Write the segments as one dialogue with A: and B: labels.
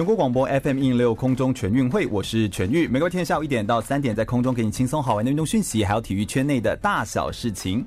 A: 全国广播 FM 一零六空中全运会，我是全玉。每个天下午一点到三点，在空中给你轻松好玩的运动讯息，还有体育圈内的大小事情。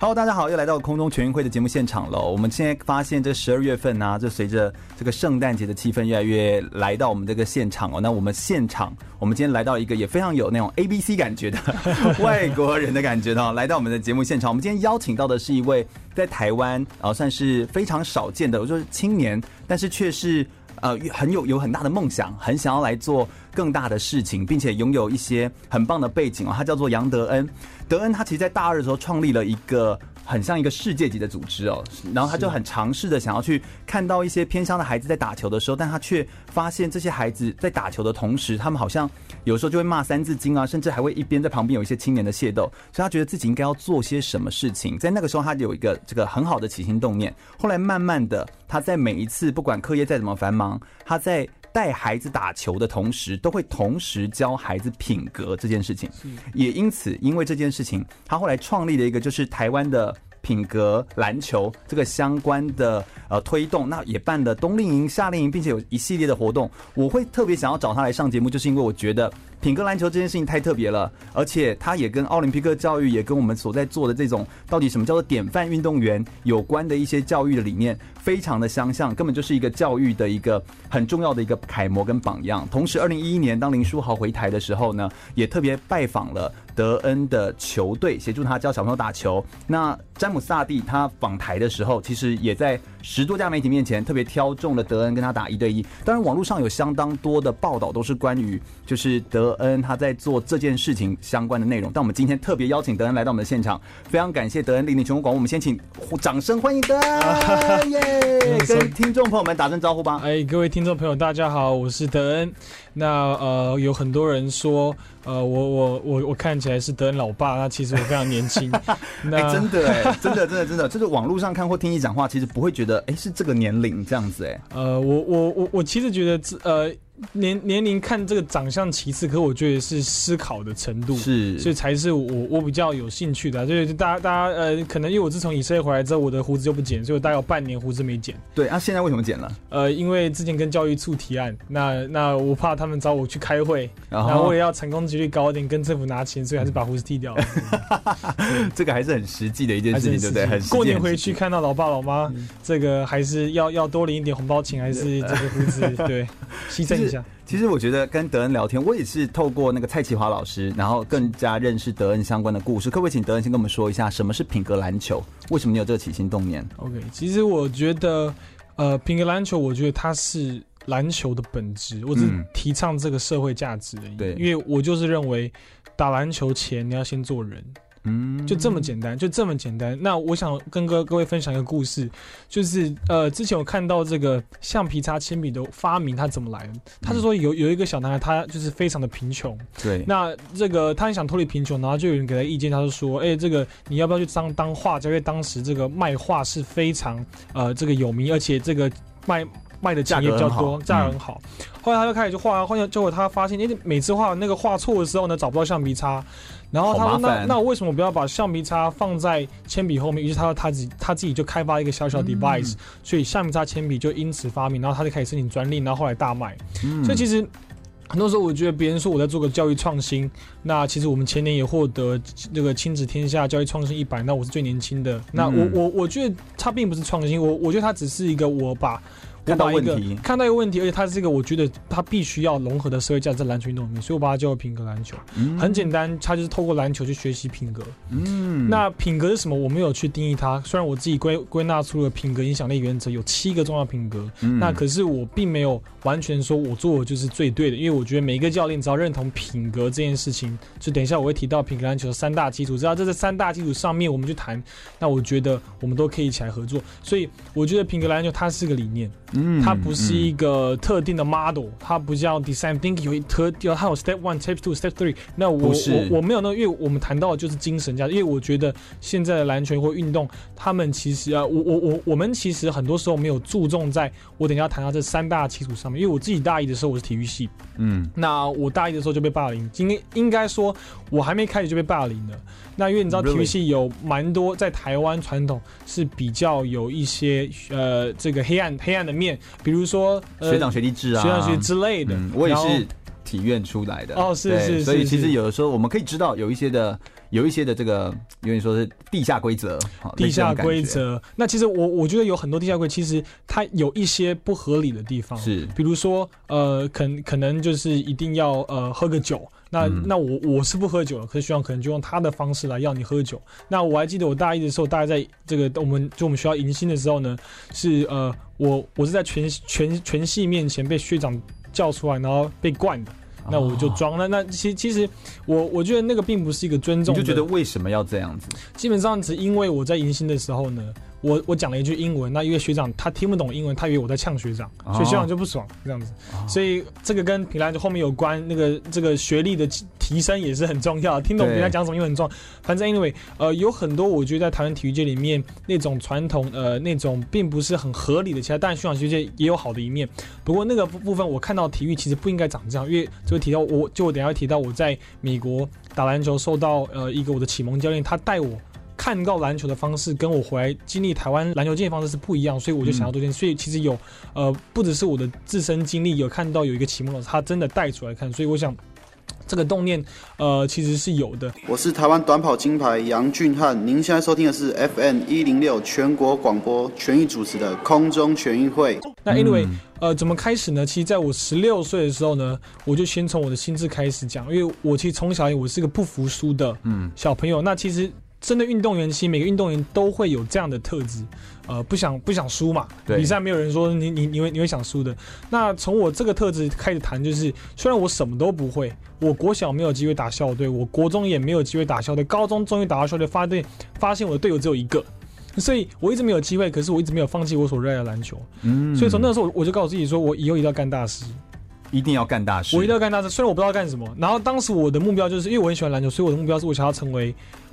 A: Hello，大家好，又来到空中全运会的节目现场了。我们现在发现，这十二月份呢、啊，就随着这个圣诞节的气氛越来越来到我们这个现场哦。那我们现场，我们今天来到一个也非常有那种 ABC 感觉的 外国人的感觉哦，来到我们的节目现场。我们今天邀请到的是一位在台湾啊，算是非常少见的，我说是青年，但是却是。呃，很有有很大的梦想，很想要来做更大的事情，并且拥有一些很棒的背景哦。他叫做杨德恩，德恩他其实，在大二的时候创立了一个。很像一个世界级的组织哦，然后他就很尝试的想要去看到一些偏乡的孩子在打球的时候，但他却发现这些孩子在打球的同时，他们好像有时候就会骂三字经啊，甚至还会一边在旁边有一些青年的械斗，所以他觉得自己应该要做些什么事情。在那个时候，他有一个这个很好的起心动念。后来慢慢的，他在每一次不管课业再怎么繁忙，他在。带孩子打球的同时，都会同时教孩子品格这件事情。也因此，因为这件事情，他后来创立了一个就是台湾的品格篮球这个相关的呃推动。那也办了冬令营、夏令营，并且有一系列的活动。我会特别想要找他来上节目，就是因为我觉得。品格篮球这件事情太特别了，而且它也跟奥林匹克教育，也跟我们所在做的这种到底什么叫做典范运动员有关的一些教育的理念，非常的相像，根本就是一个教育的一个很重要的一个楷模跟榜样。同时，二零一一年当林书豪回台的时候呢，也特别拜访了德恩的球队，协助他教小朋友打球。那詹姆斯萨蒂他访台的时候，其实也在十多家媒体面前特别挑中了德恩跟他打一对一。当然，网络上有相当多的报道都是关于就是德。德恩他在做这件事情相关的内容，但我们今天特别邀请德恩来到我们的现场，非常感谢德恩莅临全国广播，我们先请掌声欢迎德恩，耶、yeah！跟听众朋友们打声招呼吧。
B: 哎，各位听众朋友，大家好，我是德恩。那呃，有很多人说，呃，我我我我看起来是德恩老爸，那其实我非常年轻。那、
A: 欸、真的哎，真的真的真的，就是网络上看或听你讲话，其实不会觉得哎、欸、是这个年龄这样子哎。
B: 呃，我我我我其实觉得呃。年年龄看这个长相其次，可我觉得是思考的程度是，所以才是我我比较有兴趣的、啊。就是大家大家呃，可能因为我自从以色列回来之后，我的胡子就不剪，所以我大概有半年胡子没剪。
A: 对啊，现在为什么剪了？
B: 呃，因为之前跟教育处提案，那那我怕他们找我去开会，然后我也要成功几率高一点，跟政府拿钱，所以还是把胡子剃掉了。
A: 这个还是很实际的一件事情，对不对？很
B: 过年回去看到老爸老妈，嗯、这个还是要要多领一点红包钱，还是这个胡子对 牺牲一下。
A: 其实我觉得跟德恩聊天，我也是透过那个蔡启华老师，然后更加认识德恩相关的故事。可不可以请德恩先跟我们说一下，什么是品格篮球？为什么你有这个起心动念
B: ？OK，其实我觉得，呃，品格篮球，我觉得它是篮球的本质，我只是提倡这个社会价值而已。对、嗯，因为我就是认为，打篮球前你要先做人。嗯，就这么简单，就这么简单。那我想跟各各位分享一个故事，就是呃，之前我看到这个橡皮擦铅笔的发明，它怎么来的？他是说有有一个小男孩，他就是非常的贫穷。对。那这个他很想脱离贫穷，然后就有人给他意见，他就说：“哎、欸，这个你要不要去当当画家？因为当时这个卖画是非常呃这个有名，而且这个卖卖的钱也比较多，价格很好。嗯”后来他就开始就画，后来结果他发现，哎、欸，每次画那个画错的时候呢，找不到橡皮擦。然后他说：“那那我为什么不要把橡皮擦放在铅笔后面？”于是他说：“他自己他自己就开发一个小小 device，、嗯、所以橡皮擦铅笔就因此发明。然后他就开始申请专利，然后后来大卖。嗯、所以其实很多时候，我觉得别人说我在做个教育创新，那其实我们前年也获得这个亲子天下教育创新一百，那我是最年轻的。那我我我觉得它并不是创新，我我觉得它只是一个我把。”看到一个看到一个问题，而且它是一个我觉得它必须要融合的社会价值在篮球运动里面，所以我把它叫做品格篮球。嗯，很简单，它就是透过篮球去学习品格。嗯，那品格是什么？我没有去定义它。虽然我自己归归纳出了品格影响力原则，有七个重要品格。嗯，那可是我并没有完全说我做的就是最对的，因为我觉得每一个教练只要认同品格这件事情，就等一下我会提到品格篮球的三大基础，只要在这三大基础上面我们去谈，那我觉得我们都可以一起来合作。所以我觉得品格篮球它是个理念。嗯，它不是一个特定的 model，它不叫 design thinking，有一特有它有 step one、step two、step three。那我我我没有那个，因为我们谈到的就是精神价值。因为我觉得现在的篮球或运动，他们其实啊，我我我我们其实很多时候没有注重在我等一下谈到这三大基础上面。因为我自己大一的时候我是体育系，嗯，那我大一的时候就被霸凌，今天应该说我还没开始就被霸凌了。那因为你知道体育系有蛮多在台湾传统是比较有一些呃这个黑暗黑暗的面，比如说、呃、
A: 学长学弟制啊，
B: 学长学弟之类的、嗯。
A: 我也是体院出来的
B: 哦，是是，是，
A: 所以其实有的时候我们可以知道有一些的有一些的这个有点说是地下规则，
B: 地下规则。那其实我我觉得有很多地下规则，其实它有一些不合理的地方，是比如说呃，可可能就是一定要呃喝个酒。那那我我是不喝酒了，可是学长可能就用他的方式来要你喝酒。那我还记得我大一的时候，大概在这个我们就我们学校迎新的时候呢，是呃我我是在全全全系面前被学长叫出来，然后被灌的。那我就装那。那其其实我我觉得那个并不是一个尊重。
A: 你就觉得为什么要这样子？
B: 基本上只因为我在迎新的时候呢。我我讲了一句英文，那因为学长他听不懂英文，他以为我在呛学长，所以学长就不爽这样子。所以这个跟品篮球后面有关，那个这个学历的提升也是很重要。听懂人家讲什么又很重要。反正 anyway，呃，有很多我觉得在台湾体育界里面那种传统呃那种并不是很合理的，其他当然学长学姐也有好的一面。不过那个部分我看到体育其实不应该长这样，因为就会提到我就我等下会提到我在美国打篮球受到呃一个我的启蒙教练，他带我。看到篮球的方式跟我回来经历台湾篮球界的方式是不一样，所以我就想要多点。所以其实有呃，不只是我的自身经历，有看到有一个启蒙老师，他真的带出来看，所以我想这个动念呃其实是有的。
C: 我是台湾短跑金牌杨俊翰，您现在收听的是 FM 一零六全国广播全域主持的空中全运会。
B: 那 anyway 呃，怎么开始呢？其实在我十六岁的时候呢，我就先从我的心智开始讲，因为我其实从小我是个不服输的嗯小朋友，嗯、那其实。真的运动员，其实每个运动员都会有这样的特质，呃，不想不想输嘛。比赛没有人说你你你会你会想输的。那从我这个特质开始谈，就是虽然我什么都不会，我国小没有机会打校队，我国中也没有机会打校队，高中终于打到校队，发队发现我的队友只有一个，所以我一直没有机会。可是我一直没有放弃我所热爱的篮球。嗯，所以从那个时候我就告诉自己说，我以后一定要干大事，
A: 一定要干大事。
B: 我一定要干大事，虽然我不知道干什么。然后当时我的目标就是因为我很喜欢篮球，所以我的目标是我想要成为。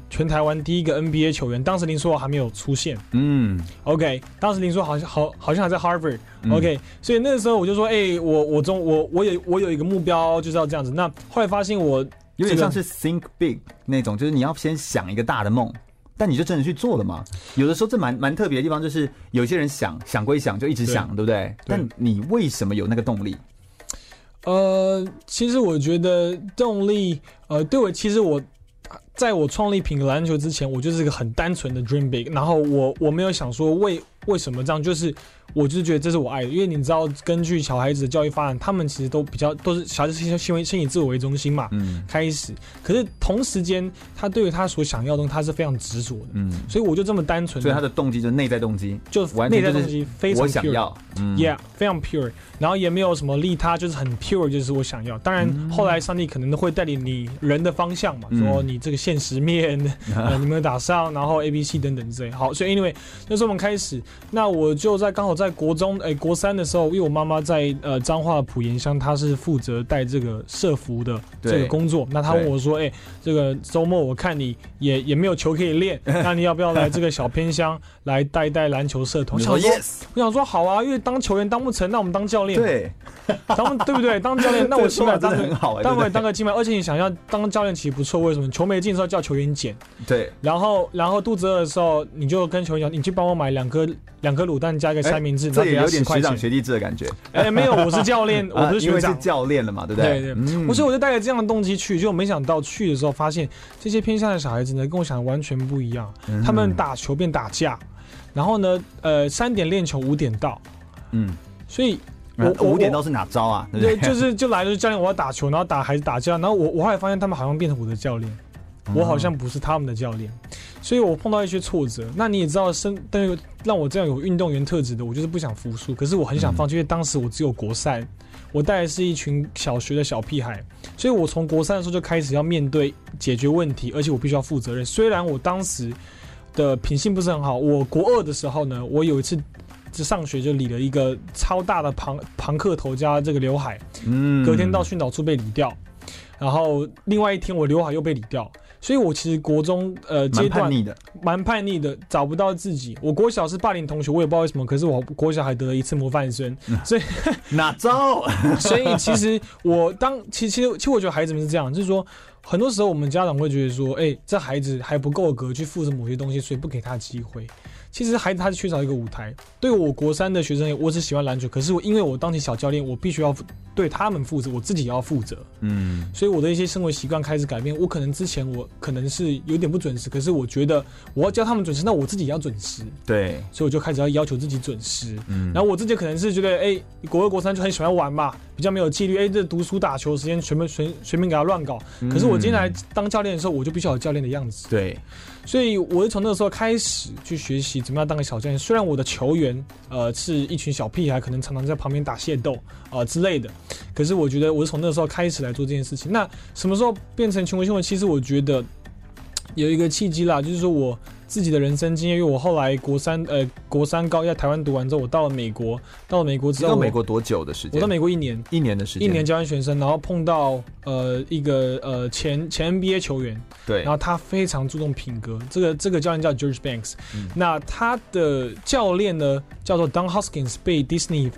B: 全台湾第一个 NBA 球员，当时林书豪还没有出现。嗯，OK，当时林书豪好像好好像还在 Harvard。OK，嗯，所以那个时候我就说，哎，欸，我我中我我有我有一个目标，就是要这样子。那后来发现我
A: 有点像是 Think Big 那种，就是你要先想一个大的梦，但你就真的去做了嘛。有的时候这蛮蛮特别的地方，就是有些人想想归想，就一直想，对，对不对？但你为什么有那个动力？
B: 呃，其实我觉得动力，呃，对我其实我。在我创立品格篮球之前，我就是一个很单纯的 dream big，然后我我没有想说为为什么这样，就是。我就是觉得这是我爱的，因为你知道，根据小孩子的教育发展，他们其实都比较都是小孩子先先先以自我为中心嘛，嗯，开始。可是同时间，他对于他所想要的东西，他是非常执着的，嗯。所以我就这么单纯，
A: 所以他的动机就是内在动机，
B: 就内在动机非常 pure，
A: 我想要，嗯
B: ，yeah，非常 pure。然后也没有什么利他，就是很 pure，就是我想要。当然，后来上帝可能都会带领你人的方向嘛，嗯、说你这个现实面，你没有打上，然后 A、B、C 等等之类。好，所以 anyway，那时候我们开始，那我就在刚好。在国中哎、欸，国三的时候，因为我妈妈在呃彰化普盐乡，她是负责带这个社服的这个工作。那她问我说：“哎、欸，这个周末我看你也也没有球可以练，那你要不要来这个小偏乡来带带篮球社团？”我想说.我想说好啊，因为当球员当不成，那我们当教练。
A: 对，
B: 当对不对？当教练，那我起码
A: 当个
B: 当个当个金牌。而且你想要当教练其实不错，为什么？球没进的时候叫球员捡，
A: 对。
B: 然后然后肚子饿的时候，你就跟球员讲，你去帮我买两颗两颗卤蛋加一个三明。
A: 治、这也有点学长学弟制的感觉。
B: 哎、欸，没有，我是教练，我不是学长。因为是
A: 教练了嘛，对不对？
B: 对对。嗯、我所以我就带着这样的动机去，就没想到去的时候发现这些偏向的小孩子呢，跟我想的完全不一样。嗯、他们打球变打架，然后呢，呃，三点练球，五点到。嗯。所以我，我
A: 五点到是哪招啊？对，
B: 就是就来了，教练，我要打球，然后打孩子打架，然后我我后来发现他们好像变成我的教练。我好像不是他们的教练，所以我碰到一些挫折。那你也知道，身但是让我这样有运动员特质的，我就是不想服输。可是我很想放弃，因为当时我只有国赛，我带的是一群小学的小屁孩，所以我从国三的时候就开始要面对解决问题，而且我必须要负责任。虽然我当时的品性不是很好，我国二的时候呢，我有一次就上学就理了一个超大的庞庞克头加这个刘海，
A: 嗯，
B: 隔天到训导处被理掉，然后另外一天我刘海又被理掉。所以，我其实国中呃阶段蛮叛逆的，蛮叛逆的，找不到自己。我国小是霸凌同学，我也不知道为什么，可是我国小还得了一次模范生，所以
A: 哪招？
B: 所以其实我当其实其实其实我觉得孩子们是这样，就是说很多时候我们家长会觉得说，哎、欸，这孩子还不够格去负责某些东西，所以不给他机会。其实孩子他是缺少一个舞台。对我国三的学生，我只喜欢篮球，可是我因为我当起小教练，我必须要对他们负责，我自己也要负责。嗯，所以我的一些生活习惯开始改变。我可能之前我可能是有点不准时，可是我觉得我要教他们准时，那我自己也要准时。
A: 对，
B: 所以我就开始要要求自己准时。嗯，然后我自己可能是觉得，哎、欸，国二国三就很喜欢玩嘛，比较没有纪律。哎、欸，这读书打球时间全部随随便给他乱搞。可是我今天来当教练的时候，我就必须要有教练的样子。
A: 对。
B: 所以我是从那个时候开始去学习怎么样当个小教练。虽然我的球员呃是一群小屁孩，可能常常在旁边打械斗啊之类的，可是我觉得我是从那个时候开始来做这件事情。那什么时候变成全国新闻？其实我觉得有一个契机啦，就是说我。自己的人生经验，因为我后来国三，呃，国三高在台湾读完之后，我到了美国，到了美国之后，
A: 到美国多久的时间？
B: 我到美国一年，
A: 一年的时间，
B: 一年教练学生，然后碰到呃一个呃前前 NBA 球员，
A: 对，
B: 然后他非常注重品格，这个这个教练叫 George Banks，、嗯、那他的教练呢叫做 Don Hoskins，被 Disney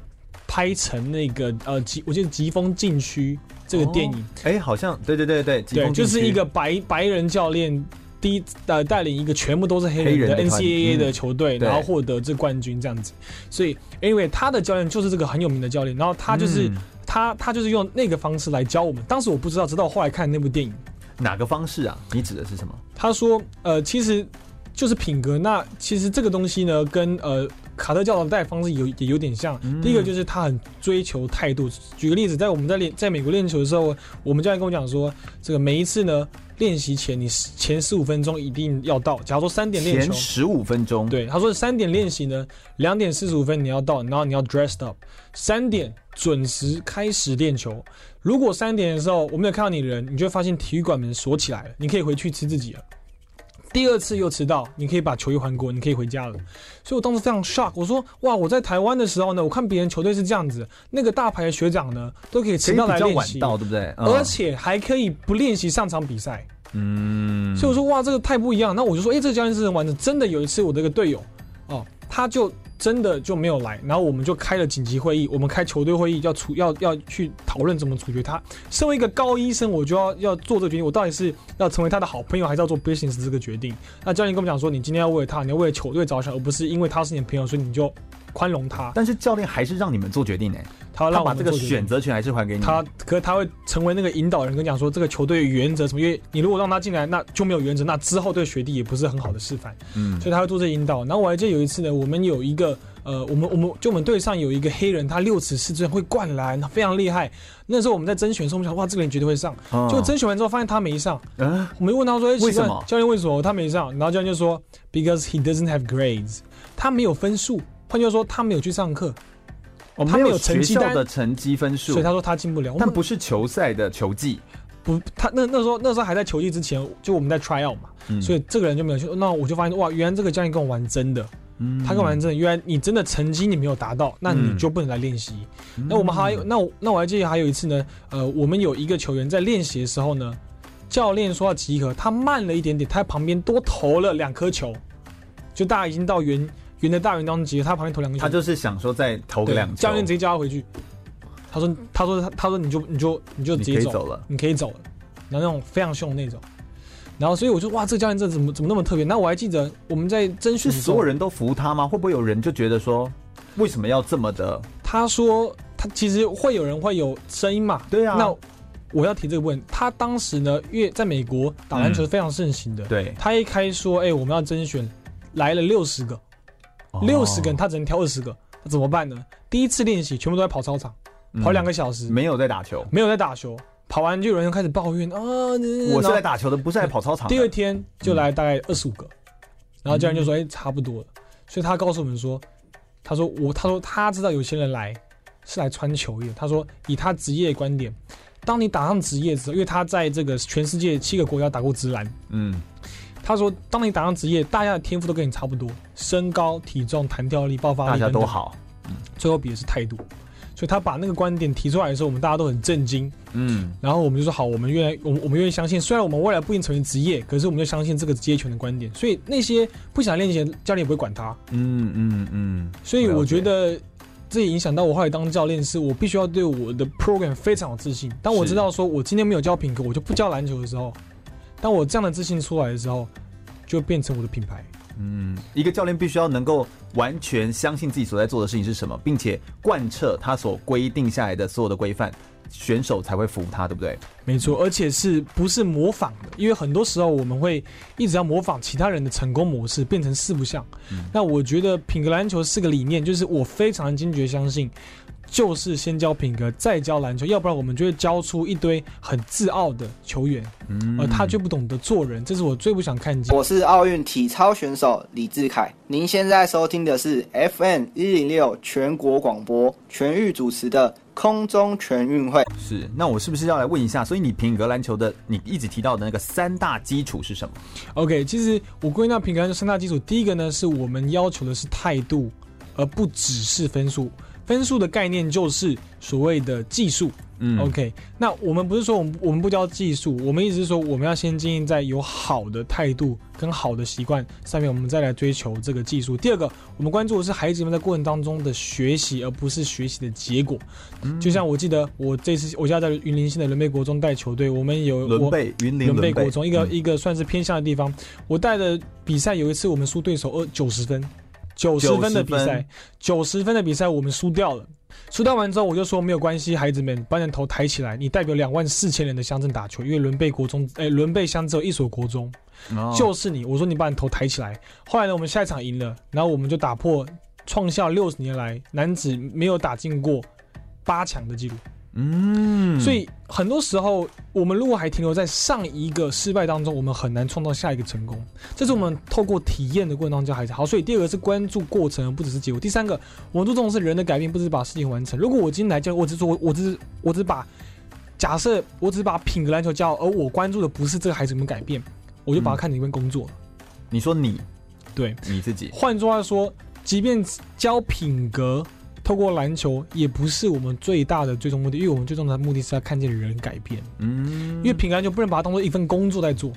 B: 拍成那个呃疾，我记得疾风禁区这个电影，
A: 哎、哦，好像对对对对，
B: 对，就是一个白白人教练。第一呃带领一个全部都是黑人的 NCAA 的球队，然后获得这冠军这样子，所以 anyway 他的教练就是这个很有名的教练，然后他就是、嗯、他他就是用那个方式来教我们。当时我不知道，直到后来看那部电影。
A: 哪个方式啊？你指的是什么？
B: 他说呃其实就是品格。那其实这个东西呢，跟呃卡特教导带方式有也有点像。第一个就是他很追求态度。举个例子，在我们在练在美国练球的时候，我们教练跟我讲说，这个每一次呢。练习前，你前十五分钟一定要到。假如说三点练球，
A: 前十五分钟，
B: 对，他说三点练习呢，两点四十五分你要到，然后你要 dressed up，三点准时开始练球。如果三点的时候我没有看到你的人，你就会发现体育馆门锁起来了，你可以回去吃自己了。第二次又迟到，你可以把球衣还给我，你可以回家了。所以我当时非常 shock，我说哇，我在台湾的时候呢，我看别人球队是这样子，那个大牌的学长呢都可以迟到来练习，
A: 到对不对？
B: 嗯、而且还可以不练习上场比赛。嗯，所以我说哇，这个太不一样。那我就说，哎、欸，这个教练是人玩的。真的有一次，我这个队友哦，他就。真的就没有来，然后我们就开了紧急会议，我们开球队会议要处要要去讨论怎么处决他。身为一个高医生，我就要要做这个决定，我到底是要成为他的好朋友，还是要做 business 这个决定？那教练跟我们讲说，你今天要为了他，你要为了球队着想，而不是因为他是你的朋友，所以你就宽容他。
A: 但是教练还是让你们做决定呢？他要让我把这个选择权还是还给你？
B: 他可是他会成为那个引导人，跟讲说这个球队原则什么？因为你如果让他进来，那就没有原则，那之后对学弟也不是很好的示范。嗯，所以他会做这引导。然后我还记得有一次呢，我们有一个。呃，我们我们就我们队上有一个黑人，他六尺四寸会灌篮，非常厉害。那时候我们在甄选的时候，我们想哇，这个人绝对会上。哦、就甄选完之后，发现他没上。嗯，我们问他说：“欸、为什么？教练为什么他没上？”然后教练就说：“Because he doesn't have grades，他没有分数。换句话说，他没有去上课，
A: 哦、他没有成绩单的成绩分数，
B: 所以他说他进不了。
A: 但不是球赛的球技，
B: 不，他那那时候那时候还在球技之前，就我们在 try out 嘛，嗯、所以这个人就没有去。那我就发现哇，原来这个教练跟我玩真的。他跟我玩真的，原来你真的成绩你没有达到，那你就不能来练习。嗯、那我们还有，那我那我还记得还有一次呢，呃，我们有一个球员在练习的时候呢，教练说要集合，他慢了一点点，他在旁边多投了两颗球，就大家已经到圆圆的大圆当中集合，他旁边投两个球，
A: 他就是想说再投个两球，
B: 教练直接叫他回去，他说他说他他说你就你就你就直接走，
A: 走了，
B: 你可以走了，然后那种非常凶的那种。然后，所以我就哇，这个教练这怎么怎么那么特别？那我还记得我们在甄选，是
A: 所有人都服他吗？会不会有人就觉得说，为什么要这么的？
B: 他说他其实会有人会有声音嘛？
A: 对啊。
B: 那我要提这个问题，他当时呢，因为在美国打篮球是非常盛行的。
A: 嗯、对。
B: 他一开说，哎、欸，我们要甄选，来了六十个，六十个人，他只能挑二十个，怎么办呢？第一次练习全部都在跑操场，跑两个小时，
A: 嗯、没有在打球，
B: 没有在打球。跑完就有人开始抱怨啊！
A: 我是来打球的，不是来跑操场。
B: 第二天就来大概二十五个，然后教练就说：“哎，差不多了。”所以他告诉我们说：“他说我，他说他知道有些人来是来穿球衣的。他说以他职业观点，当你打上职业之后，因为他在这个全世界七个国家打过直篮，嗯，他他说，当你打上职业，大家的天赋都跟你差不多，身高、体重、弹跳力、爆发力，
A: 大家都好，
B: 嗯，最后比的是态度。所以他把那个观点提出来的时候，我们大家都很震惊。嗯，然后我们就说好，我们愿意，我我们愿意相信。虽然我们未来不一定成为职业，可是我们就相信这个职业权的观点。所以那些不想练习的教练也不会管他。嗯嗯嗯。所以我觉得这也影响到我后来当教练，是我必须要对我的 program 非常有自信。当我知道说我今天没有教品格，我就不教篮球的时候，当我这样的自信出来的时候，就变成我的品牌。
A: 嗯，一个教练必须要能够完全相信自己所在做的事情是什么，并且贯彻他所规定下来的所有的规范，选手才会服他，对不对？
B: 没错，而且是不是模仿的？因为很多时候我们会一直要模仿其他人的成功模式，变成四不像。嗯，那我觉得品格篮球是个理念，就是我非常坚决相信。就是先教品格，再教篮球，要不然我们就会教出一堆很自傲的球员，嗯，而他却不懂得做人，这是我最不想看见。
D: 我是奥运体操选手李志凯，您现在收听的是 FM 一零六全国广播全域主持的空中全运会。
A: 是，那我是不是要来问一下？所以你品格篮球的，你一直提到的那个三大基础是什么
B: ？OK，其实我归纳品格篮球三大基础，第一个呢是我们要求的是态度，而不只是分数。分数的概念就是所谓的技术，嗯，OK。那我们不是说我们我们不教技术，我们意思是说我们要先经营在有好的态度跟好的习惯上面，我们再来追求这个技术。第二个，我们关注的是孩子们在过程当中的学习，而不是学习的结果。嗯，就像我记得我这次我家在云林县的伦贝国中带球队，我们有
A: 伦贝云林
B: 伦贝国中一个一个算是偏向的地方，我带的比赛有一次我们输对手二九十分。九十分的比赛，九十分的比赛我们输掉了。输掉完之后，我就说没有关系，孩子们把你的头抬起来，你代表两万四千人的乡镇打球，因为伦贝国中，哎，伦贝乡只有一所国中，哦，就是你。我说你把你头抬起来。后来呢，我们下一场赢了，然后我们就打破创下六十年来男子没有打进过八强的记录。嗯，所以很多时候，我们如果还停留在上一个失败当中，我们很难创造下一个成功。这是我们透过体验的过程当中教孩子。好，所以第二个是关注过程，而不只是结果。第三个，我们注重的是人的改变，不只是把事情完成。如果我今天来教，我只说，我只是，我只是把假设，我只是把品格篮球教，而我关注的不是这个孩子们改变，我就把它看成一份工作。
A: 你说你，
B: 对，
A: 你自己。
B: 换句话说，即便教品格。透过篮球也不是我们最大的最终目的，因为我们最终的目的是要看见人改变。嗯，因为品格篮球不能把它当做一份工作在做。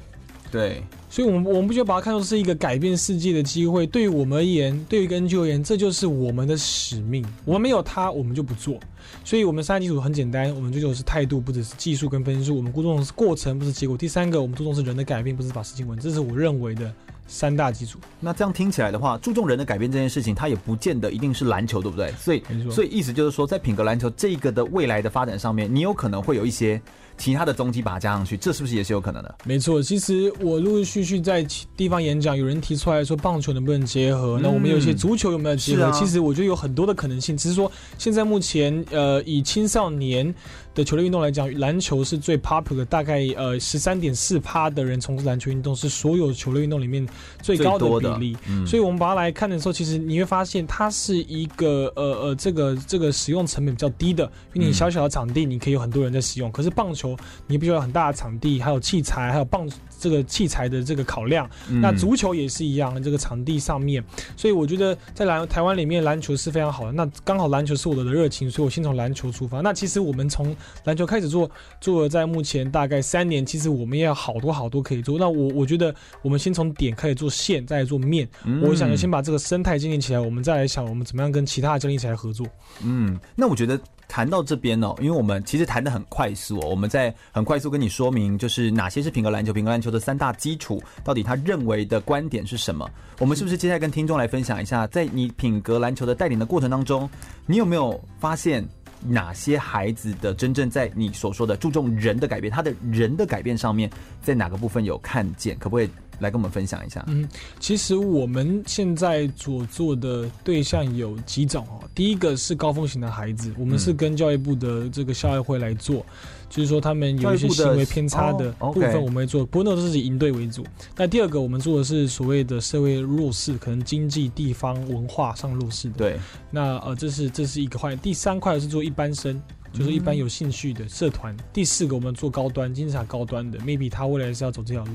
A: 对，
B: 所以我们我们不需要把它看作是一个改变世界的机会。对于我们而言，对于根据而言，这就是我们的使命。我们没有它，我们就不做。所以，我们三大基础很简单，我们追求的是态度，不只是技术跟分数。我们注重的是过程，不是结果。第三个，我们注重是人的改变，不是把事情完。这是我认为的。三大基础。
A: 那这样听起来的话，注重人的改变这件事情，它也不见得一定是篮球，对不对？所以，所以意思就是说，在品格篮球这个的未来的发展上面，你有可能会有一些其他的踪迹把它加上去，这是不是也是有可能的？
B: 没错，其实我陆陆续续在地方演讲，有人提出来说棒球能不能结合？嗯、那我们有一些足球有没有结合？啊、其实我觉得有很多的可能性，只是说现在目前呃，以青少年的球类运动来讲，篮球是最 popular，大概呃十三点四趴的人从事篮球运动，是所有球类运动里面最高的比例。嗯、所以我们把它来看的时候，其实你会发现它是一个呃呃这个这个使用成本比较低的，因为你小小的场地你可以有很多人在使用。可是棒球你必须要有很大的场地，还有器材，还有棒这个器材的这个考量。嗯、那足球也是一样，这个场地上面。所以我觉得在篮台湾里面篮球是非常好的。那刚好篮球是我的热情，所以我先从篮球出发。那其实我们从篮球开始做，做了在目前大概三年，其实我们也有好多好多可以做。那我我觉得，我们先从点开始做线，再来做面。嗯、我想先把这个生态建立起来，我们再来想我们怎么样跟其他的教练一起来合作。
A: 嗯，那我觉得谈到这边哦，因为我们其实谈得很快速哦，我们在很快速跟你说明，就是哪些是品格篮球，品格篮球的三大基础，到底他认为的观点是什么？我们是不是接下来跟听众来分享一下，在你品格篮球的带领的过程当中，你有没有发现？哪些孩子的真正在你所说的注重人的改变，他的人的改变上面，在哪个部分有看见？可不可以来跟我们分享一下？
B: 嗯，其实我们现在所做的对象有几种哦。第一个是高风险的孩子，我们是跟教育部的这个校外会来做。就是说，他们有一些行为偏差的部分，我们会做，不过那都是以营队为主。那第二个，我们做的是所谓的社会弱势，可能经济、地方、文化上弱势的。
A: 对，
B: 那呃，这是这是一个块。第三块是做一般生，就是一般有兴趣的社团。第四个，我们做高端金字塔高端的，maybe 他未来是要走这条路。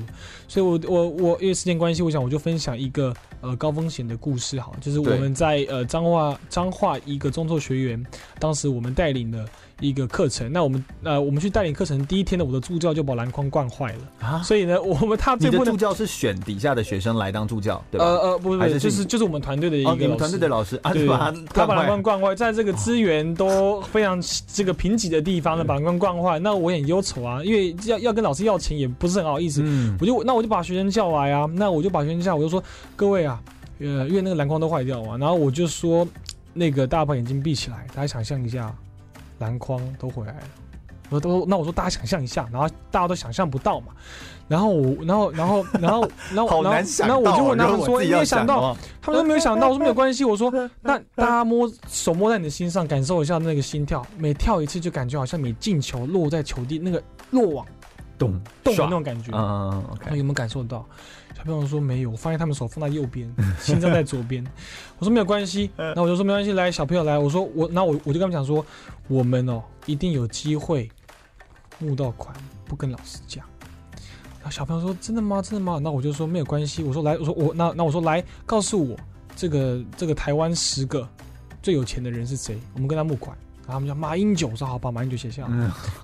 B: 所以我我我因为时间关系，我想我就分享一个呃高风险的故事，哈，就是我们在呃彰化彰化一个中辍学员，当时我们带领了。一个课程，那我们呃，我们去带领课程第一天呢，我的助教就把篮筐灌坏了。啊，所以呢，我们他最后
A: 你的助教是选底下的学生来当助教，对吧？
B: 呃呃，不不，是就是就是我们团队的一个老师，哦、你们团队
A: 的老师，啊、
B: 对，他把篮筐灌坏，在这个资源都非常这个贫瘠的地方呢，把篮筐灌坏，那我也很忧愁啊，因为要要跟老师要钱也不是很好意思，嗯，我就那我就把学生叫来啊，那我就把学生叫，我就说各位啊，呃，因为那个篮筐都坏掉嘛，然后我就说那个大家把眼睛闭起来，大家想象一下。篮筐都回来了，我都那我说大家想象一下，然后大家都想象不到嘛，然后我然后然后然后 然后然后然后我就问他们说，你没有想到，他们都没有想到，我说没有关系，我说 那大家摸手摸在你的心上，感受一下那个心跳，每跳一次就感觉好像每进球落在球地那个落网咚咚的那种感觉，嗯，OK，有没有感受到？小朋友说没有，我发现他们手放在右边，心脏在左边。我说没有关系，那我就说没关系，来小朋友来，我说我那我我就跟他们讲说，我们哦一定有机会募到款，不跟老师讲。然后小朋友说真的吗？真的吗？那我就说没有关系，我说来，我说我那那我说来告诉我这个这个台湾十个最有钱的人是谁？我们跟他募款。然后他们叫马英九，我说好，把马英九写下来。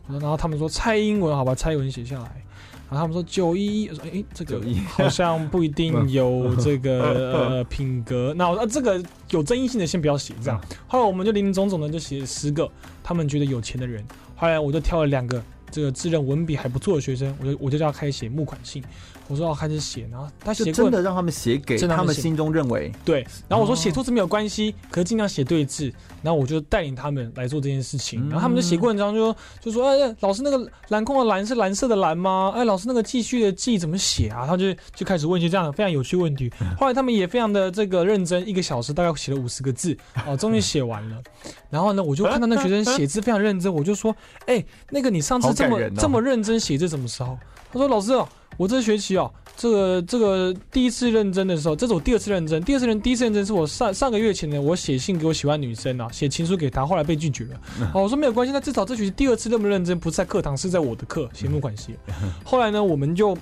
B: 然后他们说蔡英文，好吧，蔡英文写下来。然后他们说九一一，哎，这个 好像不一定有 这个呃品格。那我说这个有争议性的先不要写，这样。后来我们就林林总总的就写十个他们觉得有钱的人。后来我就挑了两个这个自认文笔还不错的学生，我就我就叫他开始写募款信。我说要开始写，然后他写
A: 真的让他们写给他们心中认为
B: 对。然后我说写错字没有关系，可是尽量写对字。然后我就带领他们来做这件事情。然后他们就写过文章，就说就说哎，老师那个蓝空的蓝是蓝色的蓝吗？哎，老师那个继续的继怎么写啊？他就就开始问一些这样的非常有趣问题。后来他们也非常的这个认真，一个小时大概写了五十个字，哦，终于写完了。然后呢，我就看到那学生写字非常认真，我就说哎，那个你上次这么这么认真写字什么时候？他说老师哦。我这学期哦，这个这个第一次认真的时候，这是我第二次认真。第二次认第一次认真是我上上个月前呢，我写信给我喜欢女生啊，写情书给她，后来被拒绝了。哦，我说没有关系，那至少这学期第二次那么认真，不是在课堂，是在我的课，写募款系。后来呢，我们就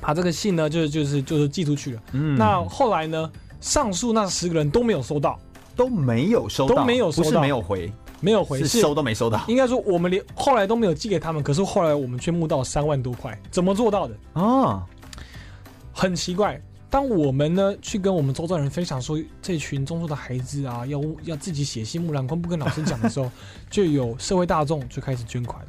B: 把这个信呢，就是就是就是寄出去了。嗯，那后来呢，上述那十个人都没有收到，
A: 都没有收到，
B: 都没有收到，
A: 不是没有回。
B: 没有回，
A: 是收都没收到。
B: 应该说我们连后来都没有寄给他们，可是后来我们却募到三万多块，怎么做到的？啊，很奇怪。当我们呢去跟我们周遭人分享说，这群中辍的孩子啊，要要自己写信募篮筐，不跟老师讲的时候，就有社会大众就开始捐款。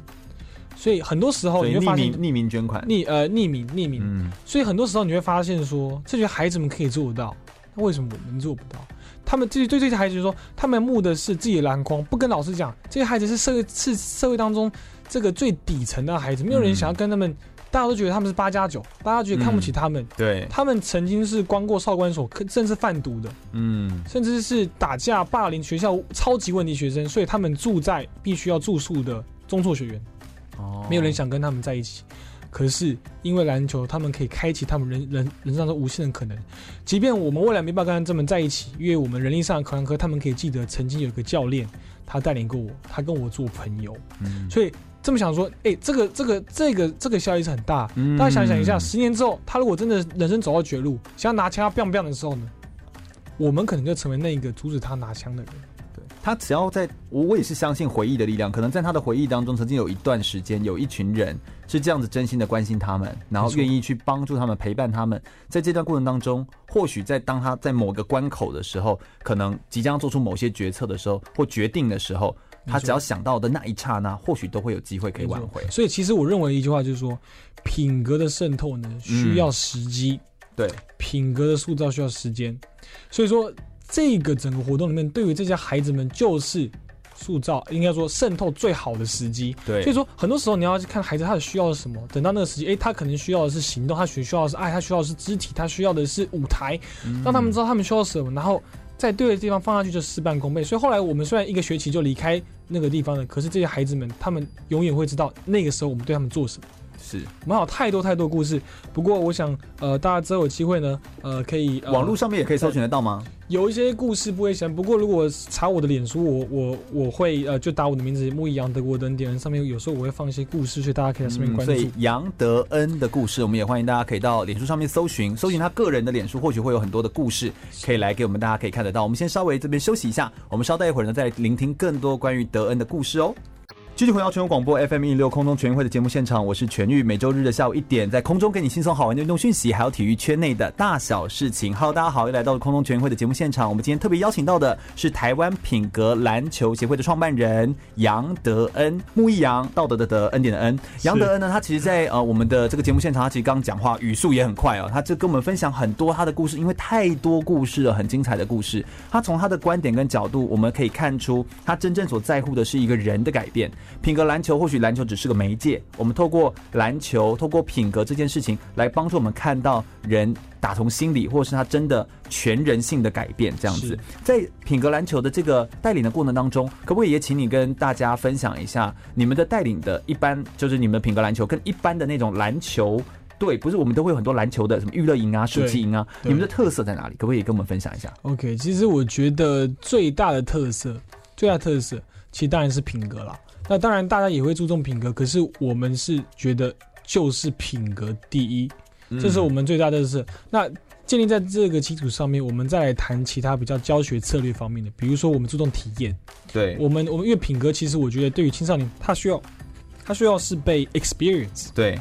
B: 所以很多时候你会发现
A: 匿名匿名捐款，
B: 匿呃匿名匿名。嗯。所以很多时候你会发现说，这群孩子们可以做得到，那为什么我们做不到？他们这些对这些孩子说，他们目的是自己的篮筐，不跟老师讲。这些孩子是社会是社会当中这个最底层的孩子，没有人想要跟他们。大家都觉得他们是八加九，大家觉得看不起他们。
A: 对，
B: 他们曾经是关过少管所，甚至贩毒的。嗯，甚至是打架霸凌学校超级问题学生，所以他们住在必须要住宿的中辍学员。哦，没有人想跟他们在一起。可是因为篮球，他们可以开启他们人人人生的无限的可能。即便我们未来没办法跟他们在一起，因为我们人力上的可能和他们可以记得曾经有一个教练，他带领过我，他跟我做朋友。嗯，所以这么想说，哎、欸，这个这个这个这个效益是很大。大家想想一下，十年之后，他如果真的人生走到绝路，想要拿枪要 biang biang 的时候呢，我们可能就成为那一个阻止他拿枪的人。
A: 他只要在，我我也是相信回忆的力量。可能在他的回忆当中，曾经有一段时间，有一群人是这样子真心的关心他们，然后愿意去帮助他们、陪伴他们。在这段过程当中，或许在当他在某个关口的时候，可能即将做出某些决策的时候或决定的时候，他只要想到的那一刹那，或许都会有机会可以挽回。
B: 所以，其实我认为一句话就是说，品格的渗透呢，需要时机、嗯；
A: 对，
B: 品格的塑造需要时间。所以说。这个整个活动里面，对于这些孩子们，就是塑造，应该说渗透最好的时机。
A: 对，
B: 所以说很多时候你要去看孩子他的需要是什么，等到那个时机，哎，他可能需要的是行动，他需需要的是爱，他需要的是肢体，他需要的是舞台，让他们知道他们需要什么，然后在对的地方放下去就事半功倍。所以后来我们虽然一个学期就离开那个地方了，可是这些孩子们他们永远会知道那个时候我们对他们做什么。
A: 是，
B: 我们有太多太多故事。不过我想，呃，大家之后有机会呢，呃，可以、呃、
A: 网络上面也可以搜寻得到吗？
B: 有一些故事不会想，不过如果查我的脸书，我我我会呃，就打我的名字木易杨德国等点，上面有时候我会放一些故事，所以大家可以在上面关注。嗯、所以
A: 杨德恩的故事，我们也欢迎大家可以到脸书上面搜寻，搜寻他个人的脸书，或许会有很多的故事可以来给我们大家可以看得到。我们先稍微这边休息一下，我们稍待一会儿呢，再聆听更多关于德恩的故事哦。继续回到全国广播 FM 一零六空中全运会的节目现场，我是全玉。每周日的下午一点，在空中给你轻松好玩的运动讯息，还有体育圈内的大小事情。Hello，大家好，又来到了空中全运会的节目现场。我们今天特别邀请到的是台湾品格篮球协会的创办人杨德恩，木易杨，道德的德，恩典的恩。杨德恩呢，他其实在呃我们的这个节目现场，他其实刚刚讲话语速也很快哦，他就跟我们分享很多他的故事，因为太多故事了，很精彩的故事。他从他的观点跟角度，我们可以看出他真正所在乎的是一个人的改变。品格篮球或许篮球只是个媒介，我们透过篮球，透过品格这件事情来帮助我们看到人打从心里，或是他真的全人性的改变。这样子，在品格篮球的这个带领的过程当中，可不可以也请你跟大家分享一下你们的带领的一般，就是你们的品格篮球跟一般的那种篮球队，不是我们都会有很多篮球的什么娱乐营啊、暑期营啊，你们的特色在哪里？可不可以跟我们分享一下
B: ？OK，其实我觉得最大的特色，最大的特色其实当然是品格啦。那当然，大家也会注重品格，可是我们是觉得就是品格第一，这是我们最大的特色。那建立在这个基础上面，我们再来谈其他比较教学策略方面的，比如说我们注重体验。
A: 对，
B: 我们我们因为品格，其实我觉得对于青少年，他需要他需要是被 experience。
A: 对。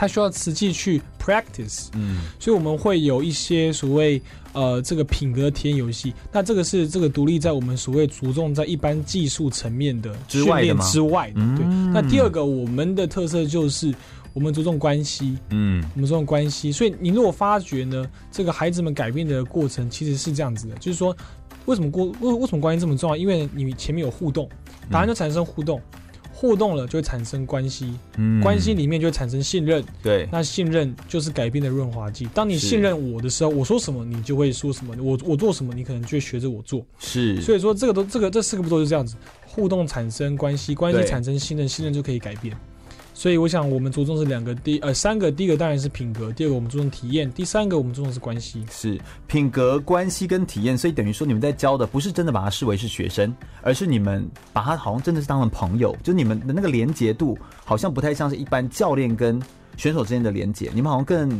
B: 他需要实际去 practice，嗯，所以我们会有一些所谓呃这个品格体验游戏。那这个是这个独立在我们所谓着重在一般技术层面的训练之外的，对。那第二个我们的特色就是我们着重关系，嗯，我们着重关系。所以你如果发觉呢，这个孩子们改变的过程其实是这样子的，就是说为什么过为为什么关系这么重要？因为你前面有互动，答案就产生互动。互动了就会产生关系，嗯，关系里面就会产生信任，
A: 对，
B: 那信任就是改变的润滑剂。当你信任我的时候，我说什么你就会说什么，我我做什么你可能就会学着我做，
A: 是。所
B: 以说这个都这个这四个步骤就是这样子，互动产生关系，关系产生信任，信任就可以改变。所以我想，我们着重是两个，第呃三个，第一个当然是品格，第二个我们注重体验，第三个我们注重是关系。
A: 是品格、关系跟体验，所以等于说你们在教的不是真的把他视为是学生，而是你们把他好像真的是当成朋友，就你们的那个连结度好像不太像是一般教练跟选手之间的连结，你们好像更。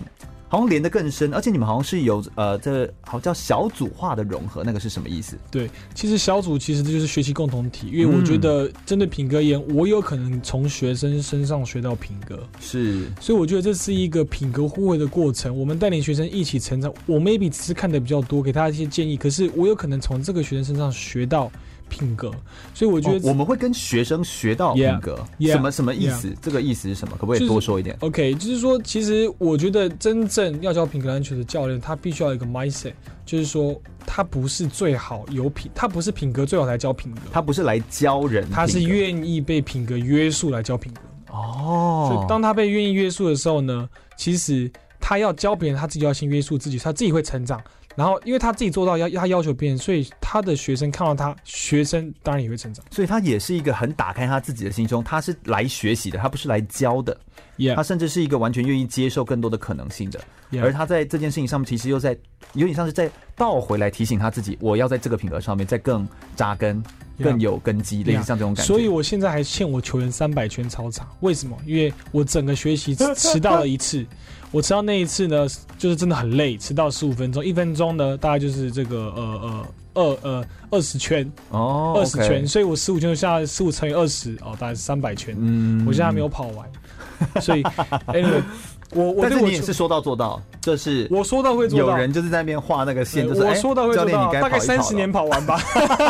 A: 好像连得更深，而且你们好像是有呃，这好像叫小组化的融合，那个是什么意思？
B: 对，其实小组其实这就是学习共同体，因为我觉得针对品格而言，我有可能从学生身上学到品格，
A: 是，
B: 所以我觉得这是一个品格互惠的过程。我们带领学生一起成长，我 maybe 只是看的比较多，给他一些建议，可是我有可能从这个学生身上学到。品格，所以我觉得、
A: 哦、我们会跟学生学到品格，yeah, yeah, 什么什么意思？Yeah. 这个意思是什么？可不可以多说一点、
B: 就是、？OK，就是说，其实我觉得真正要教品格篮球的教练，他必须要有一个 mindset，就是说，他不是最好有品，他不是品格最好才教品格，
A: 他不是来教人，
B: 他是愿意被品格约束来教品格。
A: 哦，
B: 所以当他被愿意约束的时候呢，其实他要教别人，他自己要先约束自己，他自己会成长。然后，因为他自己做到要他要求别人，所以他的学生看到他，学生当然也会成长。
A: 所以他也是一个很打开他自己的心胸，他是来学习的，他不是来教的。他甚至是一个完全愿意接受更多的可能性的。而他在这件事情上面，其实又在有点像是在倒回来提醒他自己，我要在这个品格上面再更扎根、更有根基，类似像这种感觉。
B: 所以我现在还欠我球员三百圈操场，为什么？因为我整个学习迟到了一次。我迟到那一次呢，就是真的很累，迟到十五分钟，一分钟呢大概就是这个呃呃二呃二十圈
A: 哦，
B: 二十圈，所以我十五圈就下来十五乘以二十哦，大概是三百圈，嗯，我现在还没有跑完，所以 anyway。我我
A: 但是你也是说到做到，就是
B: 我说到会做到。
A: 有人就是在那边画那个线，就是
B: 我说到会做到，大概三十年跑完吧。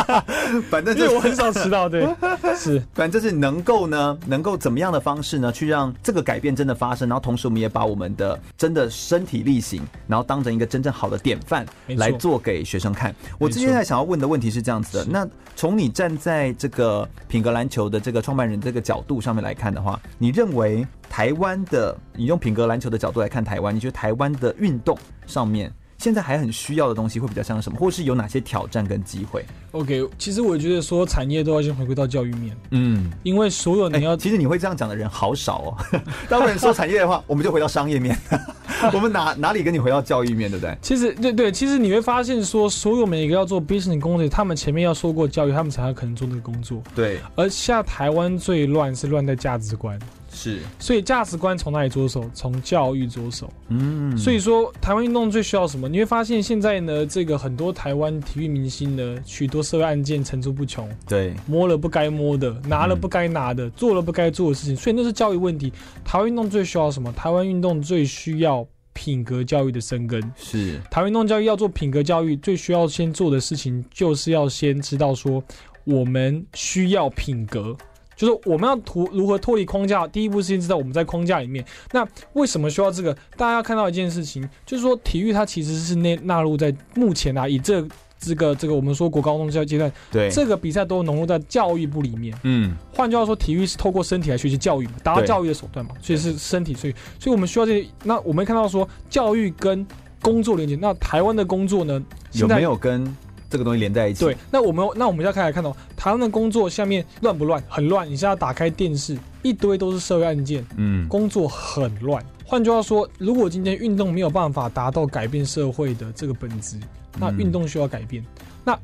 A: 反正
B: 因为我很少迟到，对，是，
A: 反正就是能够呢，能够怎么样的方式呢，去让这个改变真的发生，然后同时我们也把我们的真的身体力行，然后当成一个真正好的典范来做给学生看。我接下来想要问的问题是这样子的，那从你站在这个品格篮球的这个创办人这个角度上面来看的话，你认为？台湾的，你用品格篮球的角度来看台湾，你觉得台湾的运动上面现在还很需要的东西会比较像什么，或是有哪些挑战跟机会
B: ？OK，其实我觉得说产业都要先回归到教育面，嗯，因为所有你要、欸，
A: 其实你会这样讲的人好少哦。当然说产业的话，我们就回到商业面，我们哪哪里跟你回到教育面，对不对？
B: 其实对对，其实你会发现说，所有每一个要做 business 工作，他们前面要受过教育，他们才有可能做那个工作。
A: 对，
B: 而现在台湾最乱是乱在价值观。
A: 是，
B: 所以价值观从哪里着手？从教育着手。嗯，所以说台湾运动最需要什么？你会发现现在呢，这个很多台湾体育明星呢，许多社会案件层出不穷。
A: 对，
B: 摸了不该摸的，拿了不该拿的，嗯、做了不该做的事情，所以那是教育问题。台湾运动最需要什么？台湾运动最需要品格教育的生根。
A: 是，
B: 台湾运动教育要做品格教育，最需要先做的事情，就是要先知道说，我们需要品格。就是我们要图如何脱离框架，第一步是先知道我们在框架里面。那为什么需要这个？大家要看到一件事情，就是说体育它其实是纳纳入在目前啊，以这这个这个我们说国高中教育阶段，
A: 对
B: 这个比赛都融入在教育部里面。嗯，换句话说，体育是透过身体来学习教育嘛，达到教育的手段嘛，所以是身体。所以所以我们需要这些。那我们看到说教育跟工作连接，那台湾的工作呢，
A: 有没有跟？这个东西连在一起。
B: 对，那我们那我们要开始看到台湾的工作下面乱不乱？很乱。你现在打开电视，一堆都是社会案件，嗯，工作很乱。换句话说，如果今天运动没有办法达到改变社会的这个本质，那运动需要改变。嗯、那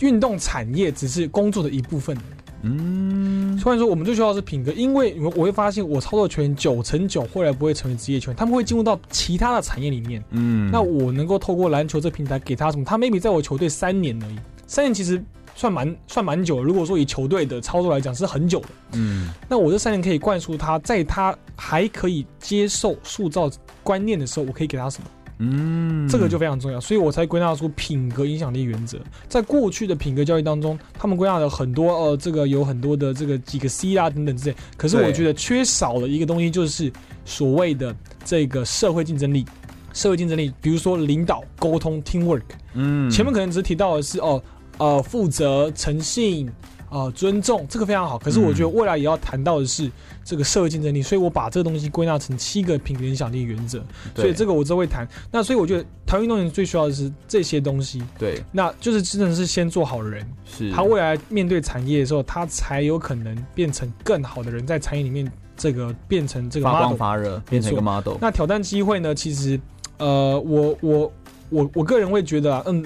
B: 运动产业只是工作的一部分。嗯，所以说我们最需要的是品格，因为我会发现我操作球员九成九后来不会成为职业球员，他们会进入到其他的产业里面。嗯，那我能够透过篮球这平台给他什么？他 maybe 在我球队三年而已，三年其实算蛮算蛮久了。如果说以球队的操作来讲是很久的。嗯，那我这三年可以灌输他，在他还可以接受塑造观念的时候，我可以给他什么？嗯，这个就非常重要，所以我才归纳出品格影响力原则。在过去的品格教育当中，他们归纳了很多呃，这个有很多的这个几个 C 啊等等之类。可是我觉得缺少了一个东西，就是所谓的这个社会竞争力。社会竞争力，比如说领导、沟通、teamwork。嗯，前面可能只是提到的是哦，呃，负责、诚信。啊、呃，尊重这个非常好，可是我觉得未来也要谈到的是这个社会竞争力，嗯、所以我把这个东西归纳成七个品格影响力原则，所以这个我都会谈。那所以我觉得台湾运动员最需要的是这些东西，
A: 对，
B: 那就是真的是先做好人，
A: 是
B: 他未来面对产业的时候，他才有可能变成更好的人，在产业里面这个变成这个 model,
A: 发光发热，变成一个 model。
B: 那挑战机会呢？其实，呃，我我我我个人会觉得啊，嗯，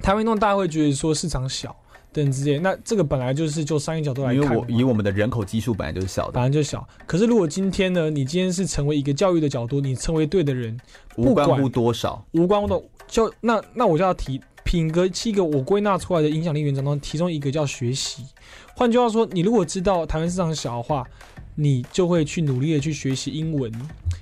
B: 台湾运动大家会觉得说市场小。等之类，那这个本来就是就商业角度来看，
A: 因为我以我们的人口基数本来就是小的，
B: 本来就小。可是如果今天呢，你今天是成为一个教育的角度，你成为对的人，
A: 无关乎多少，
B: 无关乎的，就那那我就要提品格七个我归纳出来的影响力原则中，其中一个叫学习。换句话说，你如果知道台湾市场小的话，你就会去努力的去学习英文，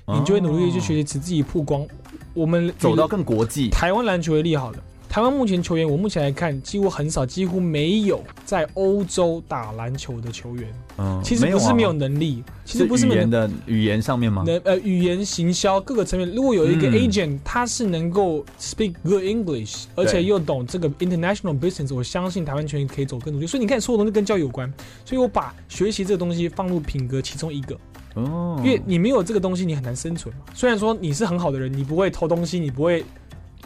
B: 你就会努力的去学习使自己曝光。我们
A: 走到更国际，
B: 台湾篮球为例好了。台湾目前球员，我目前来看几乎很少，几乎没有在欧洲打篮球的球员。嗯，其实不是没有能力，啊、其实不是语
A: 言的语言上面吗？
B: 呃，语言行销各个层面，如果有一个 agent，、嗯、他是能够 speak good English，而且又懂这个 international business，我相信台湾球员可以走更努力。所以你看，所有东西跟教育有关，所以我把学习这个东西放入品格其中一个。哦，因为你没有这个东西，你很难生存嘛。虽然说你是很好的人，你不会偷东西，你不会。